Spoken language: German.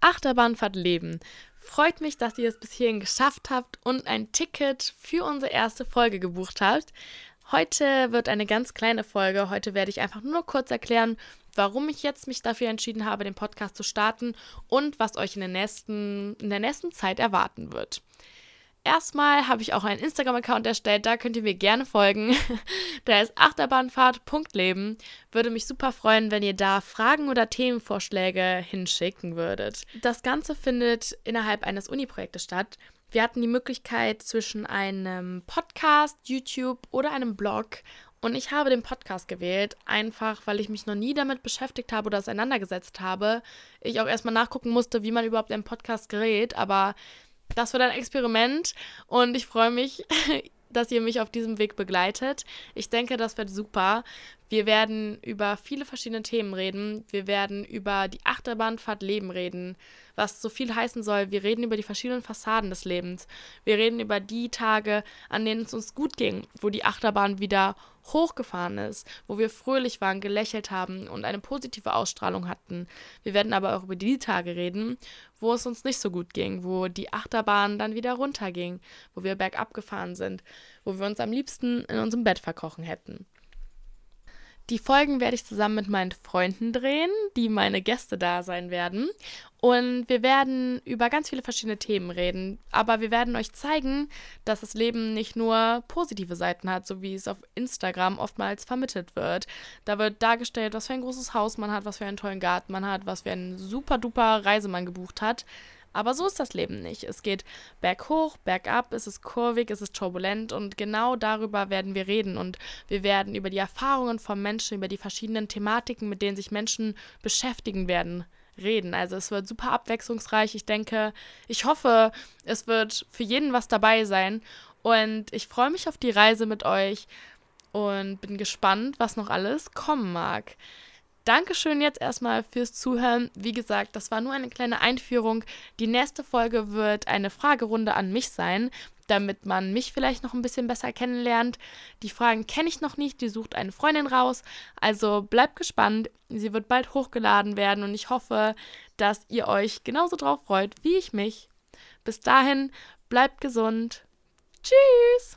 Achterbahnfahrt Leben. Freut mich, dass ihr es bis hierhin geschafft habt und ein Ticket für unsere erste Folge gebucht habt. Heute wird eine ganz kleine Folge. Heute werde ich einfach nur kurz erklären, warum ich jetzt mich dafür entschieden habe, den Podcast zu starten und was euch in der nächsten, in der nächsten Zeit erwarten wird. Erstmal habe ich auch einen Instagram-Account erstellt, da könnt ihr mir gerne folgen. Der ist achterbahnfahrt.leben. Würde mich super freuen, wenn ihr da Fragen oder Themenvorschläge hinschicken würdet. Das Ganze findet innerhalb eines Uni-Projektes statt. Wir hatten die Möglichkeit zwischen einem Podcast, YouTube oder einem Blog und ich habe den Podcast gewählt, einfach weil ich mich noch nie damit beschäftigt habe oder auseinandergesetzt habe. Ich auch erstmal nachgucken musste, wie man überhaupt einen Podcast gerät, aber das wird ein Experiment und ich freue mich, dass ihr mich auf diesem Weg begleitet. Ich denke, das wird super. Wir werden über viele verschiedene Themen reden. Wir werden über die Achterbahnfahrt Leben reden, was so viel heißen soll. Wir reden über die verschiedenen Fassaden des Lebens. Wir reden über die Tage, an denen es uns gut ging, wo die Achterbahn wieder hochgefahren ist, wo wir fröhlich waren, gelächelt haben und eine positive Ausstrahlung hatten. Wir werden aber auch über die Tage reden, wo es uns nicht so gut ging, wo die Achterbahn dann wieder runterging, wo wir bergab gefahren sind, wo wir uns am liebsten in unserem Bett verkrochen hätten. Die Folgen werde ich zusammen mit meinen Freunden drehen, die meine Gäste da sein werden. Und wir werden über ganz viele verschiedene Themen reden. Aber wir werden euch zeigen, dass das Leben nicht nur positive Seiten hat, so wie es auf Instagram oftmals vermittelt wird. Da wird dargestellt, was für ein großes Haus man hat, was für einen tollen Garten man hat, was für einen super duper Reisemann gebucht hat. Aber so ist das Leben nicht. Es geht berghoch, bergab, es ist kurvig, es ist turbulent und genau darüber werden wir reden und wir werden über die Erfahrungen von Menschen, über die verschiedenen Thematiken, mit denen sich Menschen beschäftigen werden, reden. Also es wird super abwechslungsreich. Ich denke, ich hoffe, es wird für jeden was dabei sein und ich freue mich auf die Reise mit euch und bin gespannt, was noch alles kommen mag. Dankeschön jetzt erstmal fürs Zuhören. Wie gesagt, das war nur eine kleine Einführung. Die nächste Folge wird eine Fragerunde an mich sein, damit man mich vielleicht noch ein bisschen besser kennenlernt. Die Fragen kenne ich noch nicht, die sucht eine Freundin raus. Also bleibt gespannt. Sie wird bald hochgeladen werden und ich hoffe, dass ihr euch genauso drauf freut wie ich mich. Bis dahin, bleibt gesund. Tschüss!